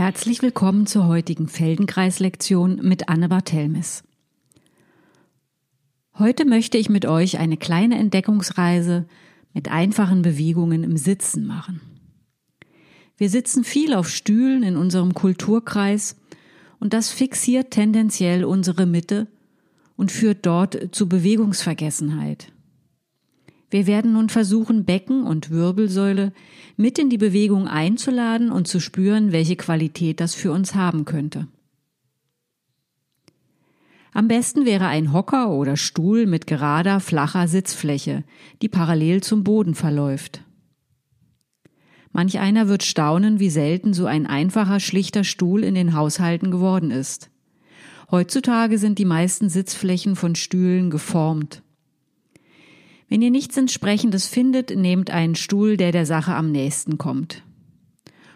Herzlich willkommen zur heutigen Feldenkreis-Lektion mit Anne Barthelmis. Heute möchte ich mit euch eine kleine Entdeckungsreise mit einfachen Bewegungen im Sitzen machen. Wir sitzen viel auf Stühlen in unserem Kulturkreis und das fixiert tendenziell unsere Mitte und führt dort zu Bewegungsvergessenheit. Wir werden nun versuchen, Becken und Wirbelsäule mit in die Bewegung einzuladen und zu spüren, welche Qualität das für uns haben könnte. Am besten wäre ein Hocker oder Stuhl mit gerader, flacher Sitzfläche, die parallel zum Boden verläuft. Manch einer wird staunen, wie selten so ein einfacher, schlichter Stuhl in den Haushalten geworden ist. Heutzutage sind die meisten Sitzflächen von Stühlen geformt. Wenn ihr nichts entsprechendes findet, nehmt einen Stuhl, der der Sache am nächsten kommt.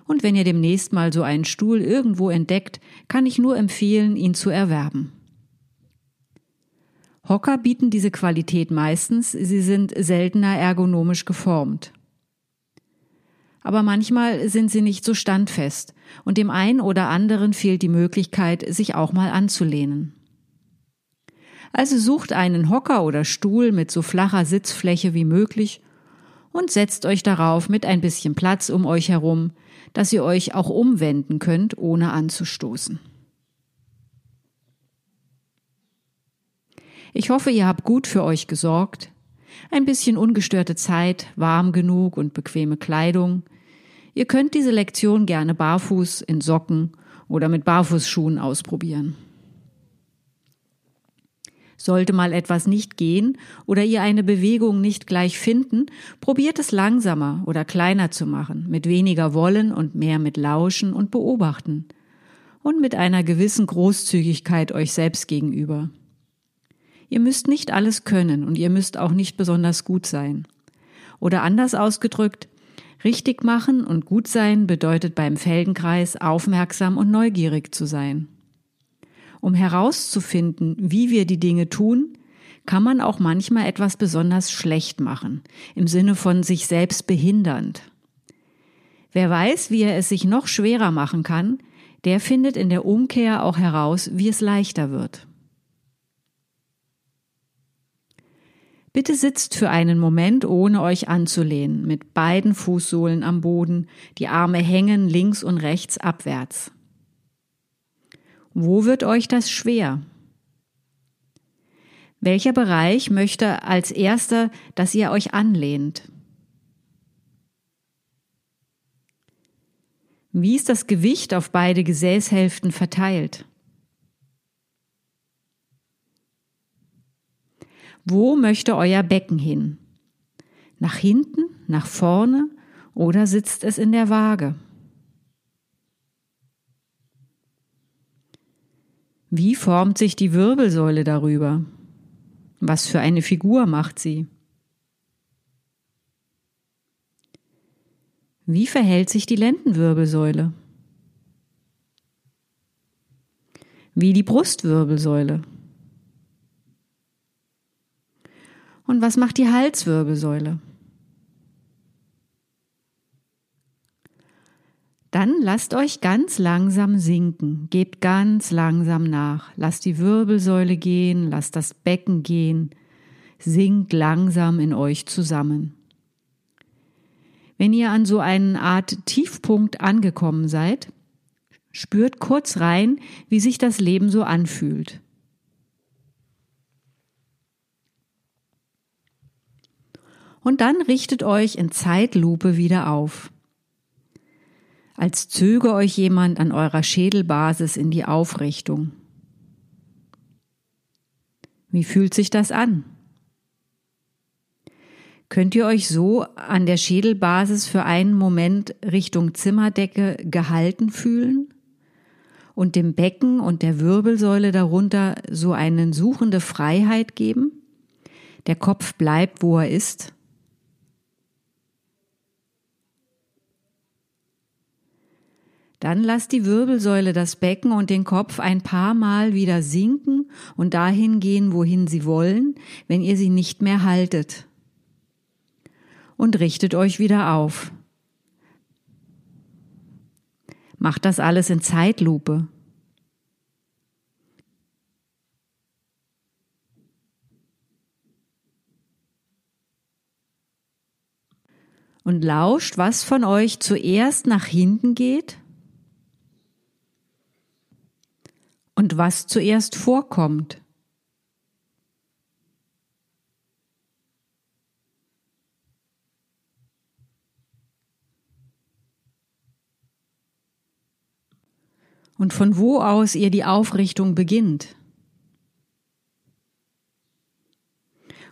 Und wenn ihr demnächst mal so einen Stuhl irgendwo entdeckt, kann ich nur empfehlen, ihn zu erwerben. Hocker bieten diese Qualität meistens, sie sind seltener ergonomisch geformt. Aber manchmal sind sie nicht so standfest und dem einen oder anderen fehlt die Möglichkeit, sich auch mal anzulehnen. Also sucht einen Hocker oder Stuhl mit so flacher Sitzfläche wie möglich und setzt euch darauf mit ein bisschen Platz um euch herum, dass ihr euch auch umwenden könnt, ohne anzustoßen. Ich hoffe, ihr habt gut für euch gesorgt. Ein bisschen ungestörte Zeit, warm genug und bequeme Kleidung. Ihr könnt diese Lektion gerne barfuß in Socken oder mit Barfußschuhen ausprobieren. Sollte mal etwas nicht gehen oder ihr eine Bewegung nicht gleich finden, probiert es langsamer oder kleiner zu machen, mit weniger Wollen und mehr mit Lauschen und Beobachten und mit einer gewissen Großzügigkeit euch selbst gegenüber. Ihr müsst nicht alles können und ihr müsst auch nicht besonders gut sein. Oder anders ausgedrückt, richtig machen und gut sein bedeutet beim Feldenkreis aufmerksam und neugierig zu sein. Um herauszufinden, wie wir die Dinge tun, kann man auch manchmal etwas besonders schlecht machen, im Sinne von sich selbst behindernd. Wer weiß, wie er es sich noch schwerer machen kann, der findet in der Umkehr auch heraus, wie es leichter wird. Bitte sitzt für einen Moment, ohne euch anzulehnen, mit beiden Fußsohlen am Boden, die Arme hängen links und rechts abwärts. Wo wird euch das schwer? Welcher Bereich möchte als erster, dass ihr euch anlehnt? Wie ist das Gewicht auf beide Gesäßhälften verteilt? Wo möchte euer Becken hin? Nach hinten, nach vorne oder sitzt es in der Waage? Wie formt sich die Wirbelsäule darüber? Was für eine Figur macht sie? Wie verhält sich die Lendenwirbelsäule? Wie die Brustwirbelsäule? Und was macht die Halswirbelsäule? Dann lasst euch ganz langsam sinken, gebt ganz langsam nach, lasst die Wirbelsäule gehen, lasst das Becken gehen, sinkt langsam in euch zusammen. Wenn ihr an so eine Art Tiefpunkt angekommen seid, spürt kurz rein, wie sich das Leben so anfühlt. Und dann richtet euch in Zeitlupe wieder auf als zöge euch jemand an eurer Schädelbasis in die Aufrichtung. Wie fühlt sich das an? Könnt ihr euch so an der Schädelbasis für einen Moment Richtung Zimmerdecke gehalten fühlen und dem Becken und der Wirbelsäule darunter so eine suchende Freiheit geben? Der Kopf bleibt, wo er ist Dann lasst die Wirbelsäule das Becken und den Kopf ein paar Mal wieder sinken und dahin gehen, wohin sie wollen, wenn ihr sie nicht mehr haltet. Und richtet euch wieder auf. Macht das alles in Zeitlupe. Und lauscht, was von euch zuerst nach hinten geht und was zuerst vorkommt. und von wo aus ihr die Aufrichtung beginnt.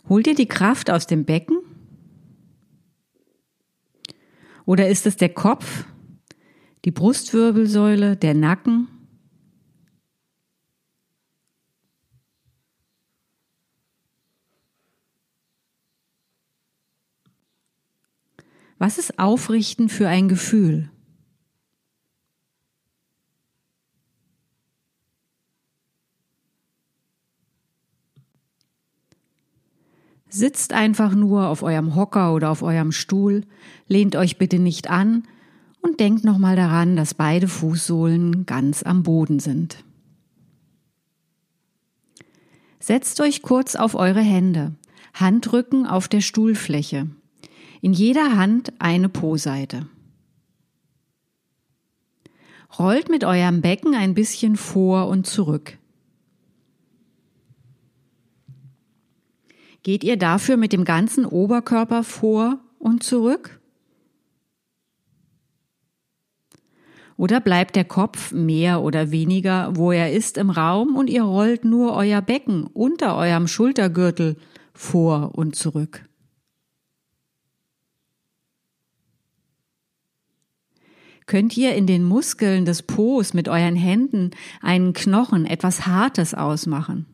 Holt ihr die Kraft aus dem Becken? Oder ist es der Kopf, die Brustwirbelsäule, der Nacken? Was ist Aufrichten für ein Gefühl? Sitzt einfach nur auf eurem Hocker oder auf eurem Stuhl, lehnt euch bitte nicht an und denkt nochmal daran, dass beide Fußsohlen ganz am Boden sind. Setzt euch kurz auf eure Hände, Handrücken auf der Stuhlfläche. In jeder Hand eine Po-Seite. Rollt mit eurem Becken ein bisschen vor und zurück. Geht ihr dafür mit dem ganzen Oberkörper vor und zurück? Oder bleibt der Kopf mehr oder weniger, wo er ist, im Raum und ihr rollt nur euer Becken unter eurem Schultergürtel vor und zurück? Könnt ihr in den Muskeln des Po's mit euren Händen einen Knochen, etwas Hartes ausmachen?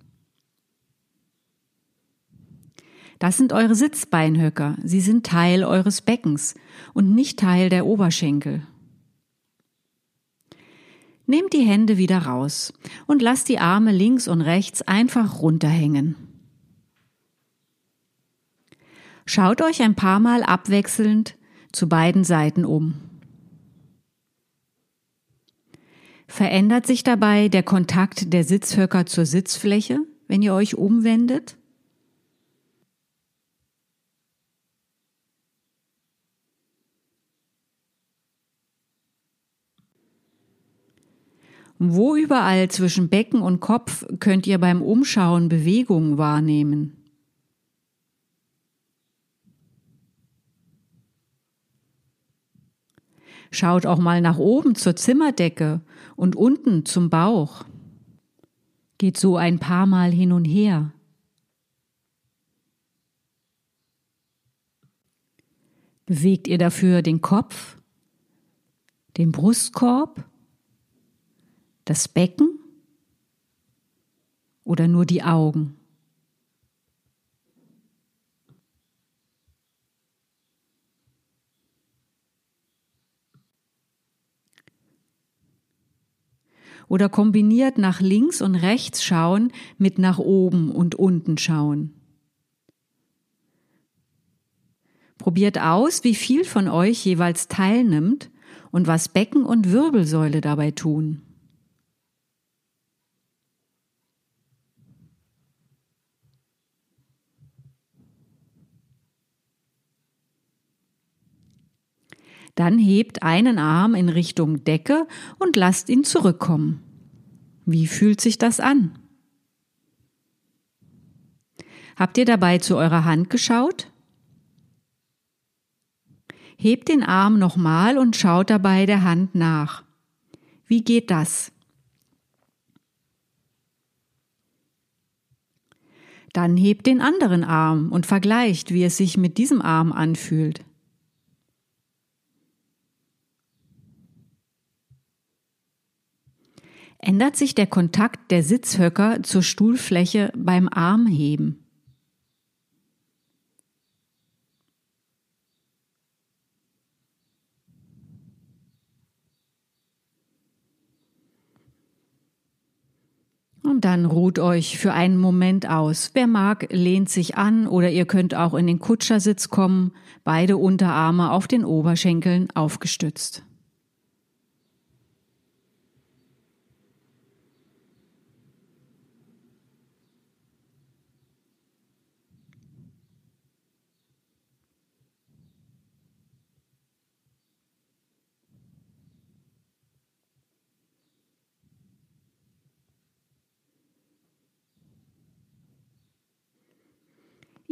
Das sind eure Sitzbeinhöcker. Sie sind Teil eures Beckens und nicht Teil der Oberschenkel. Nehmt die Hände wieder raus und lasst die Arme links und rechts einfach runterhängen. Schaut euch ein paar Mal abwechselnd zu beiden Seiten um. Verändert sich dabei der Kontakt der Sitzhöcker zur Sitzfläche, wenn ihr euch umwendet? Wo überall zwischen Becken und Kopf könnt ihr beim Umschauen Bewegungen wahrnehmen? Schaut auch mal nach oben zur Zimmerdecke und unten zum Bauch. Geht so ein paar Mal hin und her. Bewegt ihr dafür den Kopf, den Brustkorb das Becken oder nur die Augen? Oder kombiniert nach links und rechts schauen mit nach oben und unten schauen. Probiert aus, wie viel von euch jeweils teilnimmt und was Becken und Wirbelsäule dabei tun. Dann hebt einen Arm in Richtung Decke und lasst ihn zurückkommen. Wie fühlt sich das an? Habt ihr dabei zu eurer Hand geschaut? Hebt den Arm nochmal und schaut dabei der Hand nach. Wie geht das? Dann hebt den anderen Arm und vergleicht, wie es sich mit diesem Arm anfühlt. Ändert sich der Kontakt der Sitzhöcker zur Stuhlfläche beim Armheben. Und dann ruht euch für einen Moment aus. Wer mag, lehnt sich an oder ihr könnt auch in den Kutschersitz kommen, beide Unterarme auf den Oberschenkeln aufgestützt.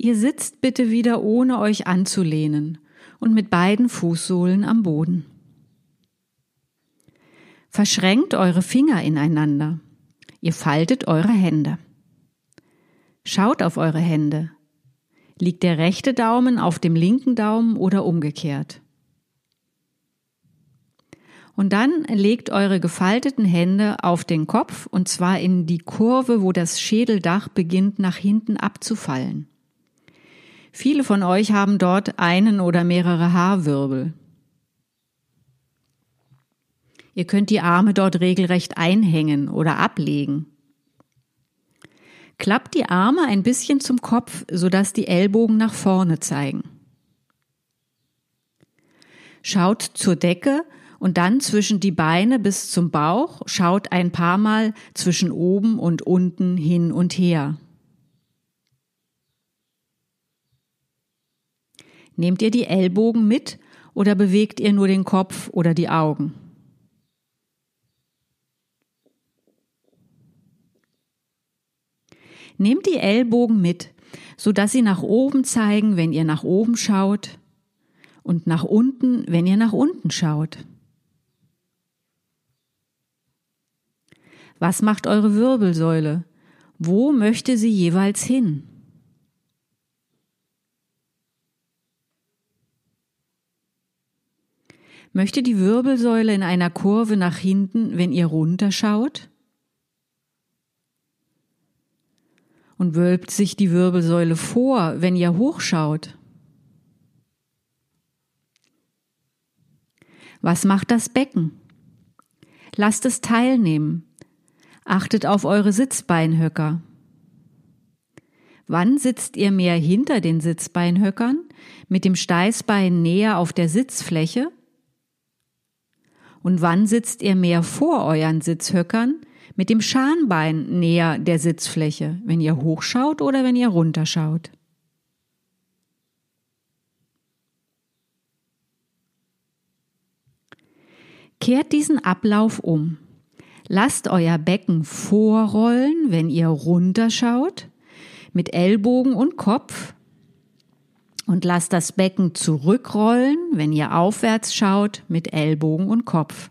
Ihr sitzt bitte wieder ohne euch anzulehnen und mit beiden Fußsohlen am Boden. Verschränkt eure Finger ineinander. Ihr faltet eure Hände. Schaut auf eure Hände. Liegt der rechte Daumen auf dem linken Daumen oder umgekehrt? Und dann legt eure gefalteten Hände auf den Kopf und zwar in die Kurve, wo das Schädeldach beginnt nach hinten abzufallen. Viele von euch haben dort einen oder mehrere Haarwirbel. Ihr könnt die Arme dort regelrecht einhängen oder ablegen. Klappt die Arme ein bisschen zum Kopf, sodass die Ellbogen nach vorne zeigen. Schaut zur Decke und dann zwischen die Beine bis zum Bauch, schaut ein paar Mal zwischen oben und unten hin und her. Nehmt ihr die Ellbogen mit oder bewegt ihr nur den Kopf oder die Augen? Nehmt die Ellbogen mit, so dass sie nach oben zeigen, wenn ihr nach oben schaut und nach unten, wenn ihr nach unten schaut. Was macht eure Wirbelsäule? Wo möchte sie jeweils hin? Möchte die Wirbelsäule in einer Kurve nach hinten, wenn ihr runterschaut? Und wölbt sich die Wirbelsäule vor, wenn ihr hochschaut? Was macht das Becken? Lasst es teilnehmen. Achtet auf eure Sitzbeinhöcker. Wann sitzt ihr mehr hinter den Sitzbeinhöckern, mit dem Steißbein näher auf der Sitzfläche und wann sitzt ihr mehr vor euren Sitzhöckern mit dem Schambein näher der Sitzfläche, wenn ihr hochschaut oder wenn ihr runterschaut? Kehrt diesen Ablauf um. Lasst euer Becken vorrollen, wenn ihr runterschaut, mit Ellbogen und Kopf und lasst das Becken zurückrollen, wenn ihr aufwärts schaut, mit Ellbogen und Kopf.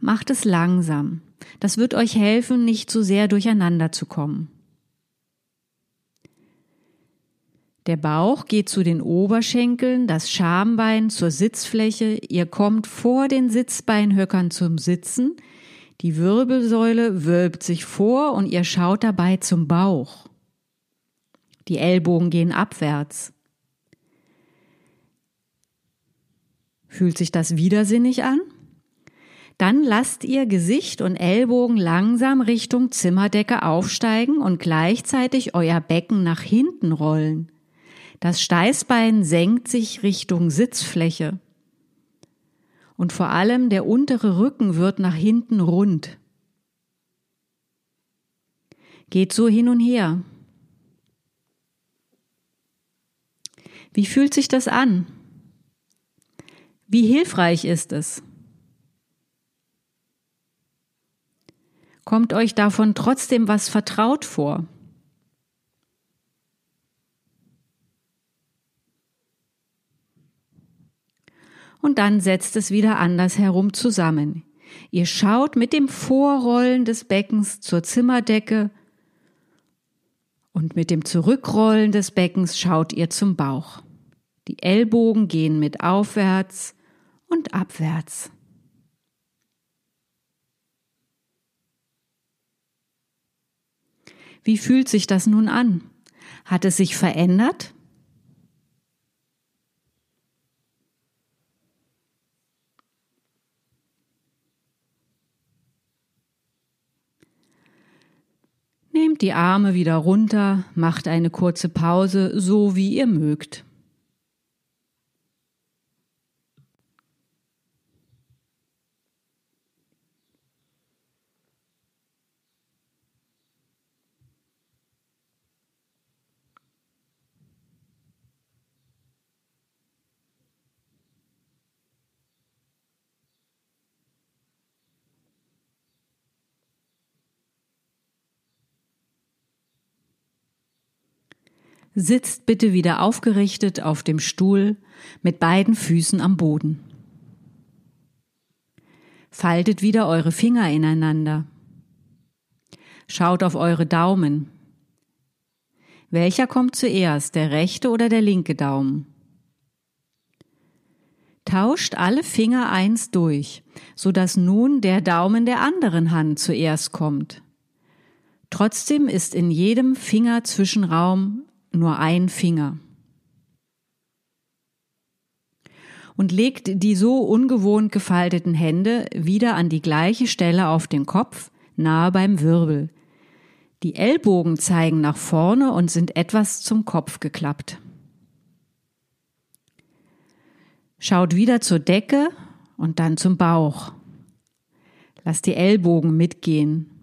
Macht es langsam. Das wird euch helfen, nicht zu sehr durcheinander zu kommen. Der Bauch geht zu den Oberschenkeln, das Schambein zur Sitzfläche, ihr kommt vor den Sitzbeinhöckern zum Sitzen, die Wirbelsäule wölbt sich vor und ihr schaut dabei zum Bauch. Die Ellbogen gehen abwärts. Fühlt sich das widersinnig an? Dann lasst ihr Gesicht und Ellbogen langsam Richtung Zimmerdecke aufsteigen und gleichzeitig euer Becken nach hinten rollen. Das Steißbein senkt sich Richtung Sitzfläche. Und vor allem der untere Rücken wird nach hinten rund. Geht so hin und her. Wie fühlt sich das an? Wie hilfreich ist es? Kommt euch davon trotzdem was vertraut vor? Und dann setzt es wieder anders herum zusammen. Ihr schaut mit dem Vorrollen des Beckens zur Zimmerdecke und mit dem Zurückrollen des Beckens schaut ihr zum Bauch. Die Ellbogen gehen mit aufwärts und abwärts. Wie fühlt sich das nun an? Hat es sich verändert? Nehmt die Arme wieder runter, macht eine kurze Pause, so wie ihr mögt. Sitzt bitte wieder aufgerichtet auf dem Stuhl mit beiden Füßen am Boden. Faltet wieder eure Finger ineinander. Schaut auf eure Daumen. Welcher kommt zuerst, der rechte oder der linke Daumen? Tauscht alle Finger eins durch, so dass nun der Daumen der anderen Hand zuerst kommt. Trotzdem ist in jedem Fingerzwischenraum nur ein Finger. Und legt die so ungewohnt gefalteten Hände wieder an die gleiche Stelle auf den Kopf, nahe beim Wirbel. Die Ellbogen zeigen nach vorne und sind etwas zum Kopf geklappt. Schaut wieder zur Decke und dann zum Bauch. Lasst die Ellbogen mitgehen.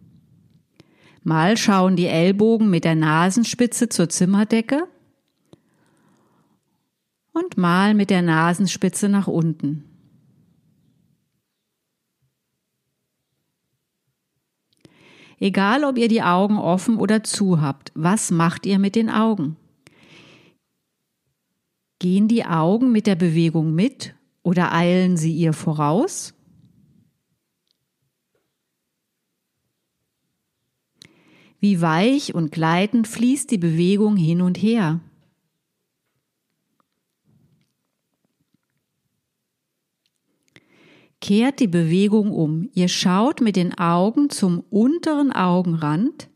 Mal schauen die Ellbogen mit der Nasenspitze zur Zimmerdecke und mal mit der Nasenspitze nach unten. Egal, ob ihr die Augen offen oder zu habt, was macht ihr mit den Augen? Gehen die Augen mit der Bewegung mit oder eilen sie ihr voraus? Wie weich und gleitend fließt die Bewegung hin und her. Kehrt die Bewegung um. Ihr schaut mit den Augen zum unteren Augenrand,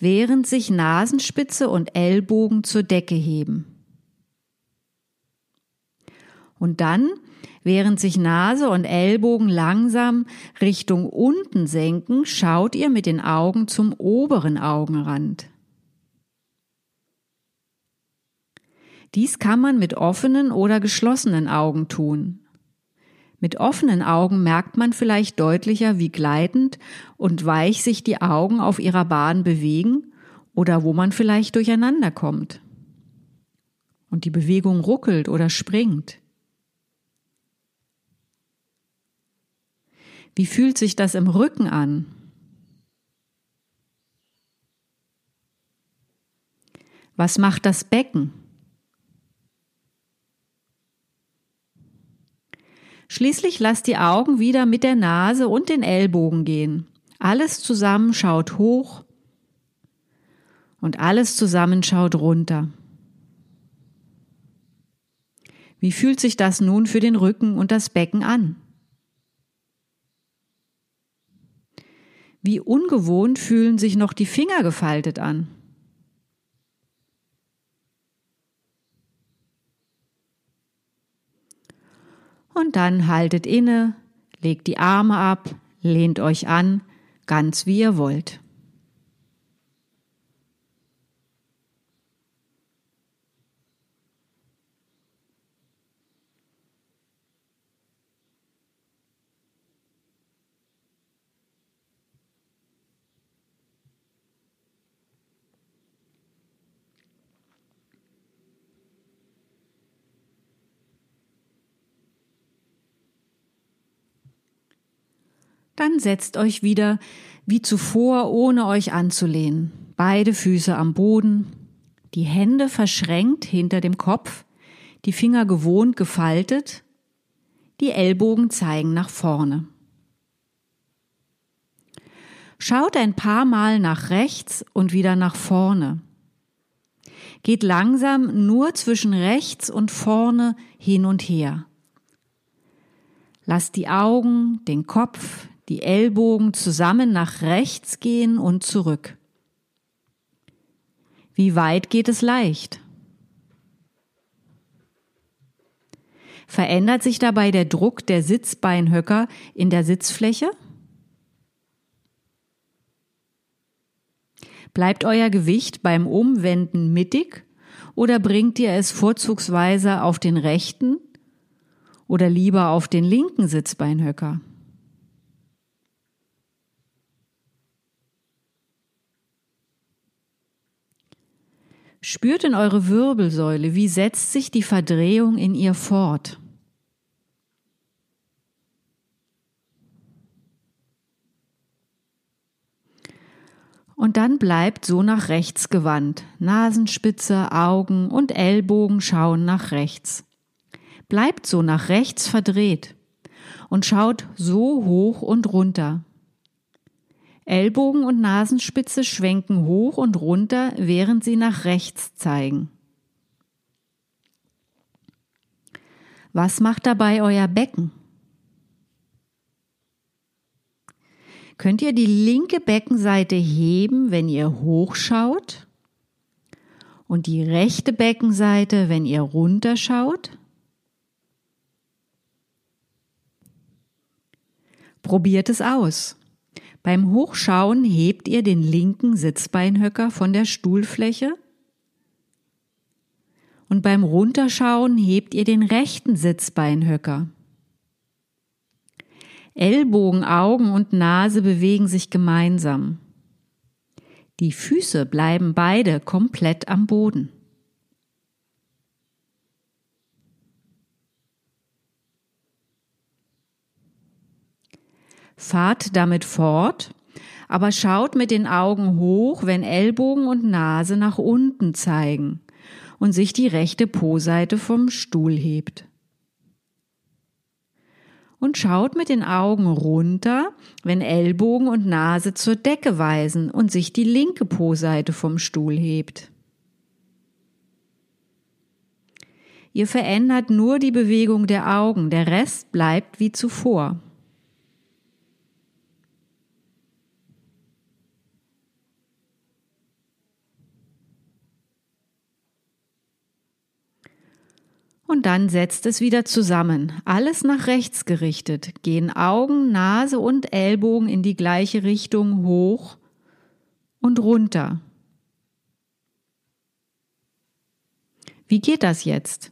während sich Nasenspitze und Ellbogen zur Decke heben. Und dann Während sich Nase und Ellbogen langsam Richtung unten senken, schaut ihr mit den Augen zum oberen Augenrand. Dies kann man mit offenen oder geschlossenen Augen tun. Mit offenen Augen merkt man vielleicht deutlicher, wie gleitend und weich sich die Augen auf ihrer Bahn bewegen oder wo man vielleicht durcheinander kommt. Und die Bewegung ruckelt oder springt. Wie fühlt sich das im Rücken an? Was macht das Becken? Schließlich lasst die Augen wieder mit der Nase und den Ellbogen gehen. Alles zusammen schaut hoch und alles zusammen schaut runter. Wie fühlt sich das nun für den Rücken und das Becken an? Wie ungewohnt fühlen sich noch die Finger gefaltet an. Und dann haltet inne, legt die Arme ab, lehnt euch an, ganz wie ihr wollt. Dann setzt euch wieder wie zuvor, ohne euch anzulehnen. Beide Füße am Boden, die Hände verschränkt hinter dem Kopf, die Finger gewohnt gefaltet, die Ellbogen zeigen nach vorne. Schaut ein paar Mal nach rechts und wieder nach vorne. Geht langsam nur zwischen rechts und vorne hin und her. Lasst die Augen, den Kopf, die Ellbogen zusammen nach rechts gehen und zurück. Wie weit geht es leicht? Verändert sich dabei der Druck der Sitzbeinhöcker in der Sitzfläche? Bleibt euer Gewicht beim Umwenden mittig oder bringt ihr es vorzugsweise auf den rechten oder lieber auf den linken Sitzbeinhöcker? Spürt in eure Wirbelsäule, wie setzt sich die Verdrehung in ihr fort. Und dann bleibt so nach rechts gewandt. Nasenspitze, Augen und Ellbogen schauen nach rechts. Bleibt so nach rechts verdreht und schaut so hoch und runter. Ellbogen und Nasenspitze schwenken hoch und runter, während sie nach rechts zeigen. Was macht dabei euer Becken? könnt ihr die linke Beckenseite heben, wenn ihr hochschaut und die rechte Beckenseite, wenn ihr runterschaut. Probiert es aus. Beim Hochschauen hebt ihr den linken Sitzbeinhöcker von der Stuhlfläche und beim Runterschauen hebt ihr den rechten Sitzbeinhöcker. Ellbogen, Augen und Nase bewegen sich gemeinsam. Die Füße bleiben beide komplett am Boden. Fahrt damit fort, aber schaut mit den Augen hoch, wenn Ellbogen und Nase nach unten zeigen und sich die rechte Po-Seite vom Stuhl hebt und schaut mit den Augen runter, wenn Ellbogen und Nase zur Decke weisen und sich die linke Po-Seite vom Stuhl hebt. Ihr verändert nur die Bewegung der Augen, der Rest bleibt wie zuvor. Und dann setzt es wieder zusammen. Alles nach rechts gerichtet. Gehen Augen, Nase und Ellbogen in die gleiche Richtung hoch und runter. Wie geht das jetzt?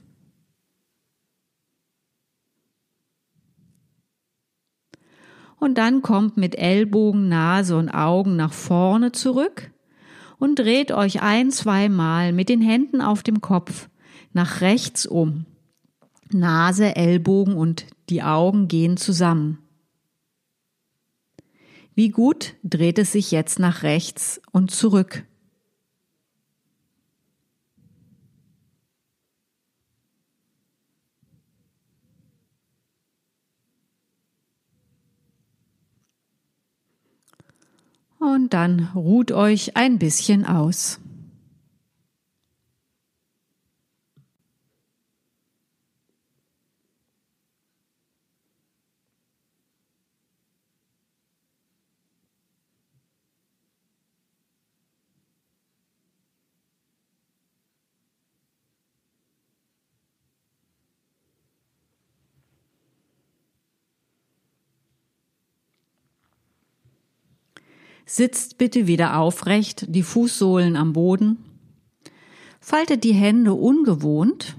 Und dann kommt mit Ellbogen, Nase und Augen nach vorne zurück und dreht euch ein, zweimal mit den Händen auf dem Kopf nach rechts um. Nase, Ellbogen und die Augen gehen zusammen. Wie gut dreht es sich jetzt nach rechts und zurück. Und dann ruht euch ein bisschen aus. Sitzt bitte wieder aufrecht, die Fußsohlen am Boden. Faltet die Hände ungewohnt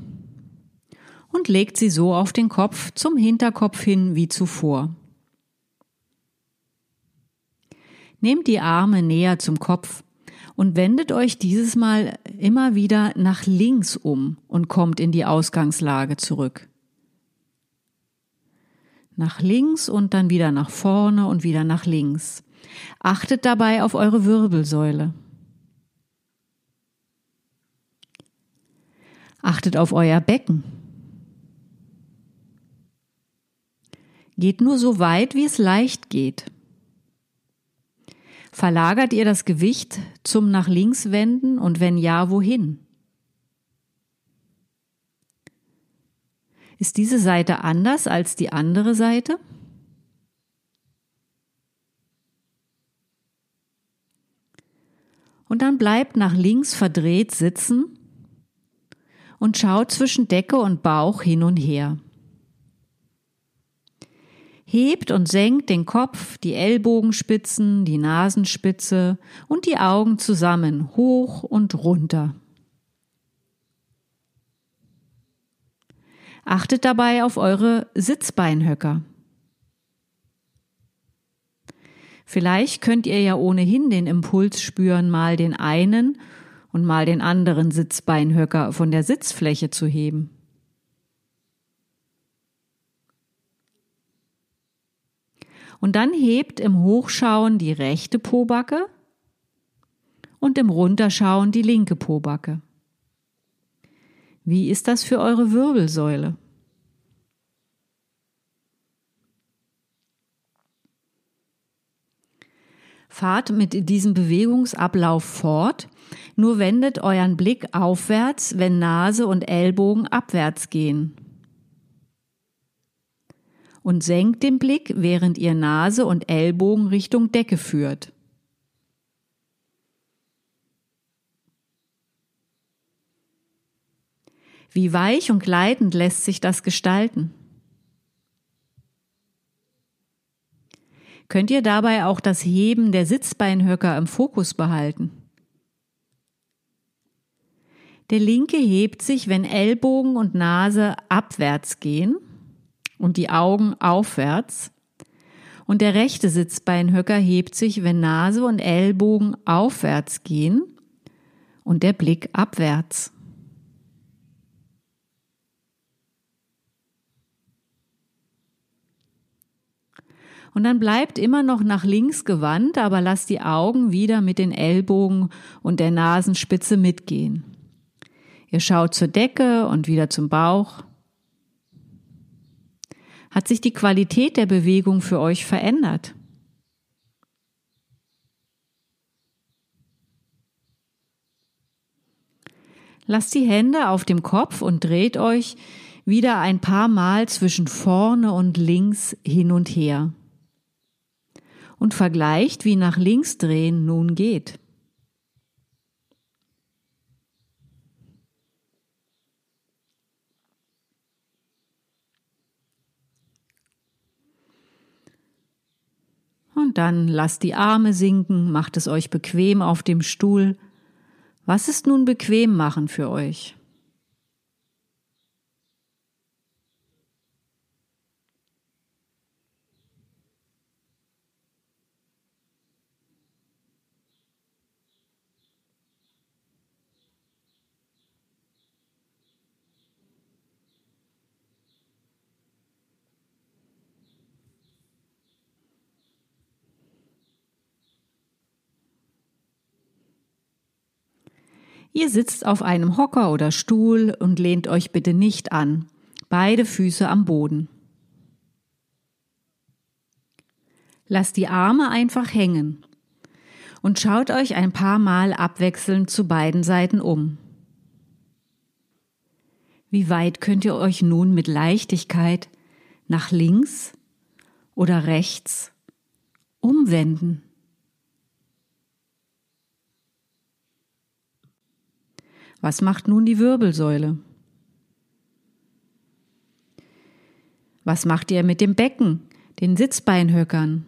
und legt sie so auf den Kopf zum Hinterkopf hin wie zuvor. Nehmt die Arme näher zum Kopf und wendet euch dieses Mal immer wieder nach links um und kommt in die Ausgangslage zurück. Nach links und dann wieder nach vorne und wieder nach links. Achtet dabei auf eure Wirbelsäule. Achtet auf euer Becken. Geht nur so weit, wie es leicht geht. Verlagert ihr das Gewicht zum nach links wenden und wenn ja, wohin? Ist diese Seite anders als die andere Seite? Und dann bleibt nach links verdreht sitzen und schaut zwischen Decke und Bauch hin und her. Hebt und senkt den Kopf, die Ellbogenspitzen, die Nasenspitze und die Augen zusammen, hoch und runter. Achtet dabei auf eure Sitzbeinhöcker. Vielleicht könnt ihr ja ohnehin den Impuls spüren, mal den einen und mal den anderen Sitzbeinhöcker von der Sitzfläche zu heben. Und dann hebt im Hochschauen die rechte Pobacke und im Runterschauen die linke Pobacke. Wie ist das für eure Wirbelsäule? Fahrt mit diesem Bewegungsablauf fort, nur wendet euren Blick aufwärts, wenn Nase und Ellbogen abwärts gehen. Und senkt den Blick, während ihr Nase und Ellbogen Richtung Decke führt. Wie weich und gleitend lässt sich das gestalten? Könnt ihr dabei auch das Heben der Sitzbeinhöcker im Fokus behalten? Der linke hebt sich, wenn Ellbogen und Nase abwärts gehen und die Augen aufwärts. Und der rechte Sitzbeinhöcker hebt sich, wenn Nase und Ellbogen aufwärts gehen und der Blick abwärts. Und dann bleibt immer noch nach links gewandt, aber lasst die Augen wieder mit den Ellbogen und der Nasenspitze mitgehen. Ihr schaut zur Decke und wieder zum Bauch. Hat sich die Qualität der Bewegung für euch verändert? Lasst die Hände auf dem Kopf und dreht euch wieder ein paar Mal zwischen vorne und links hin und her und vergleicht, wie nach links drehen nun geht. Und dann lasst die Arme sinken, macht es euch bequem auf dem Stuhl. Was ist nun bequem machen für euch? Ihr sitzt auf einem Hocker oder Stuhl und lehnt euch bitte nicht an. Beide Füße am Boden. Lasst die Arme einfach hängen und schaut euch ein paar Mal abwechselnd zu beiden Seiten um. Wie weit könnt ihr euch nun mit Leichtigkeit nach links oder rechts umwenden? Was macht nun die Wirbelsäule? Was macht ihr mit dem Becken, den Sitzbeinhöckern?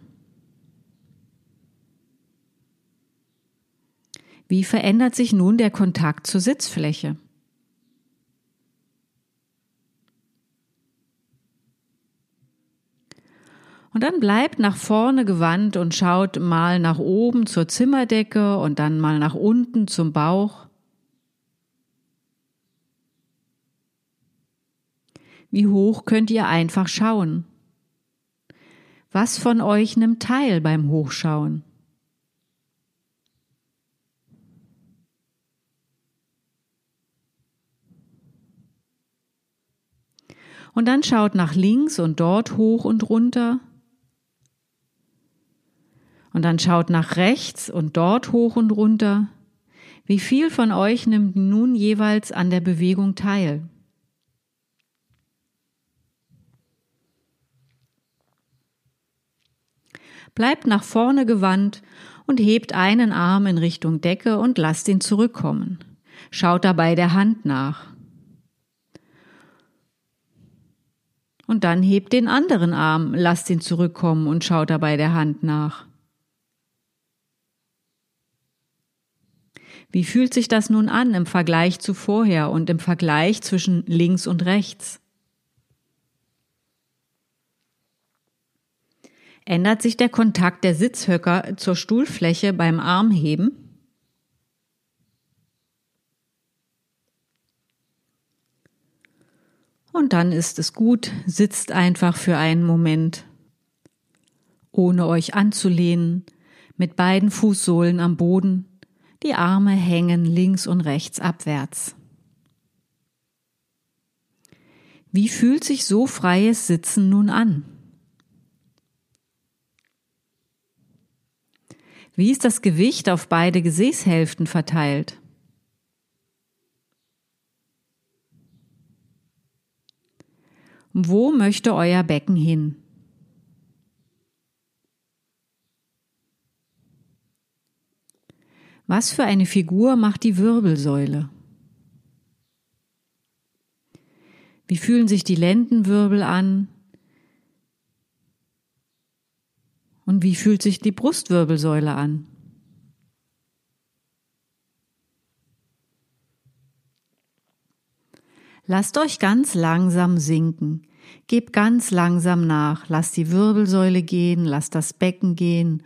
Wie verändert sich nun der Kontakt zur Sitzfläche? Und dann bleibt nach vorne gewandt und schaut mal nach oben zur Zimmerdecke und dann mal nach unten zum Bauch. Wie hoch könnt ihr einfach schauen? Was von euch nimmt teil beim Hochschauen? Und dann schaut nach links und dort hoch und runter. Und dann schaut nach rechts und dort hoch und runter. Wie viel von euch nimmt nun jeweils an der Bewegung teil? Bleibt nach vorne gewandt und hebt einen Arm in Richtung Decke und lasst ihn zurückkommen. Schaut dabei der Hand nach. Und dann hebt den anderen Arm, lasst ihn zurückkommen und schaut dabei der Hand nach. Wie fühlt sich das nun an im Vergleich zu vorher und im Vergleich zwischen links und rechts? Ändert sich der Kontakt der Sitzhöcker zur Stuhlfläche beim Armheben? Und dann ist es gut, sitzt einfach für einen Moment, ohne euch anzulehnen, mit beiden Fußsohlen am Boden, Die Arme hängen links und rechts abwärts. Wie fühlt sich so freies Sitzen nun an? Wie ist das Gewicht auf beide Gesäßhälften verteilt? Wo möchte euer Becken hin? Was für eine Figur macht die Wirbelsäule? Wie fühlen sich die Lendenwirbel an? Und wie fühlt sich die Brustwirbelsäule an? Lasst euch ganz langsam sinken. Gebt ganz langsam nach. Lasst die Wirbelsäule gehen, lasst das Becken gehen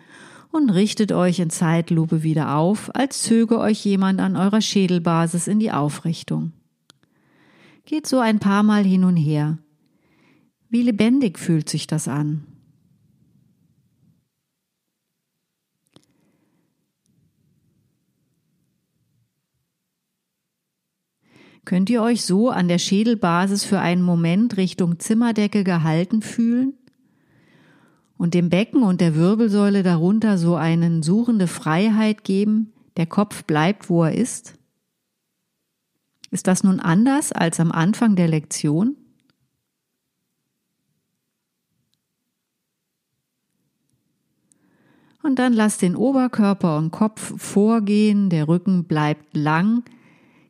und richtet euch in Zeitlupe wieder auf, als zöge euch jemand an eurer Schädelbasis in die Aufrichtung. Geht so ein paar Mal hin und her. Wie lebendig fühlt sich das an? Könnt ihr euch so an der Schädelbasis für einen Moment Richtung Zimmerdecke gehalten fühlen? Und dem Becken und der Wirbelsäule darunter so einen suchende Freiheit geben, der Kopf bleibt, wo er ist? Ist das nun anders als am Anfang der Lektion? Und dann lasst den Oberkörper und Kopf vorgehen, der Rücken bleibt lang,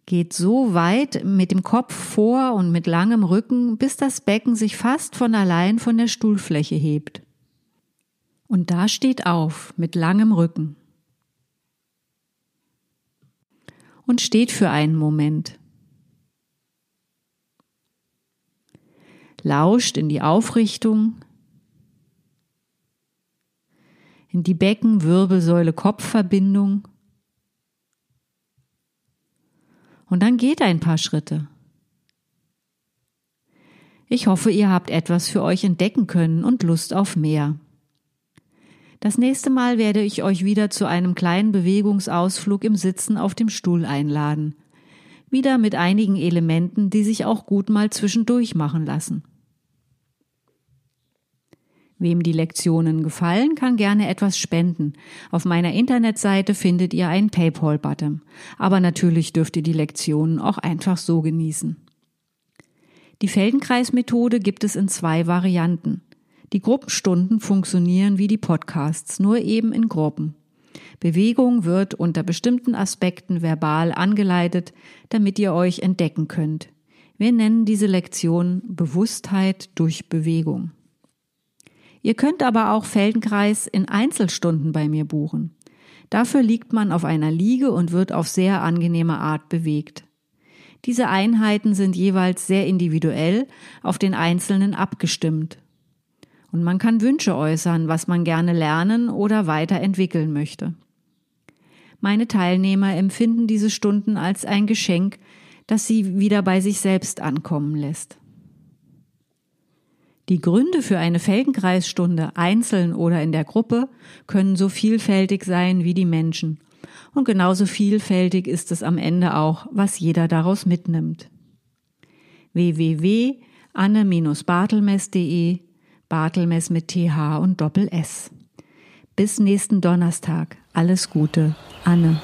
geht so weit mit dem Kopf vor und mit langem Rücken, bis das Becken sich fast von allein von der Stuhlfläche hebt. Und da steht auf mit langem Rücken. Und steht für einen Moment. Lauscht in die Aufrichtung, in die Becken-Wirbelsäule-Kopfverbindung und dann geht ein paar Schritte. Ich hoffe, ihr habt etwas für euch entdecken können und Lust auf mehr. Das nächste Mal werde ich euch wieder zu einem kleinen Bewegungsausflug im Sitzen auf dem Stuhl einladen. Wieder mit einigen Elementen, die sich auch gut mal zwischendurch machen lassen. Wem die Lektionen gefallen, kann gerne etwas spenden. Auf meiner Internetseite findet ihr einen PayPal-Button. Aber natürlich dürft ihr die Lektionen auch einfach so genießen. Die Feldenkreismethode gibt es in zwei Varianten. Die Gruppenstunden funktionieren wie die Podcasts, nur eben in Gruppen. Bewegung wird unter bestimmten Aspekten verbal angeleitet, damit ihr euch entdecken könnt. Wir nennen diese Lektion Bewusstheit durch Bewegung. Ihr könnt aber auch Feldenkreis in Einzelstunden bei mir buchen. Dafür liegt man auf einer Liege und wird auf sehr angenehme Art bewegt. Diese Einheiten sind jeweils sehr individuell auf den Einzelnen abgestimmt. Und man kann Wünsche äußern, was man gerne lernen oder weiterentwickeln möchte. Meine Teilnehmer empfinden diese Stunden als ein Geschenk, das sie wieder bei sich selbst ankommen lässt. Die Gründe für eine Feldenkreisstunde, einzeln oder in der Gruppe, können so vielfältig sein wie die Menschen. Und genauso vielfältig ist es am Ende auch, was jeder daraus mitnimmt. www.anne-bartelmes.de Bartelmes mit TH und Doppel S. Bis nächsten Donnerstag. Alles Gute, Anne.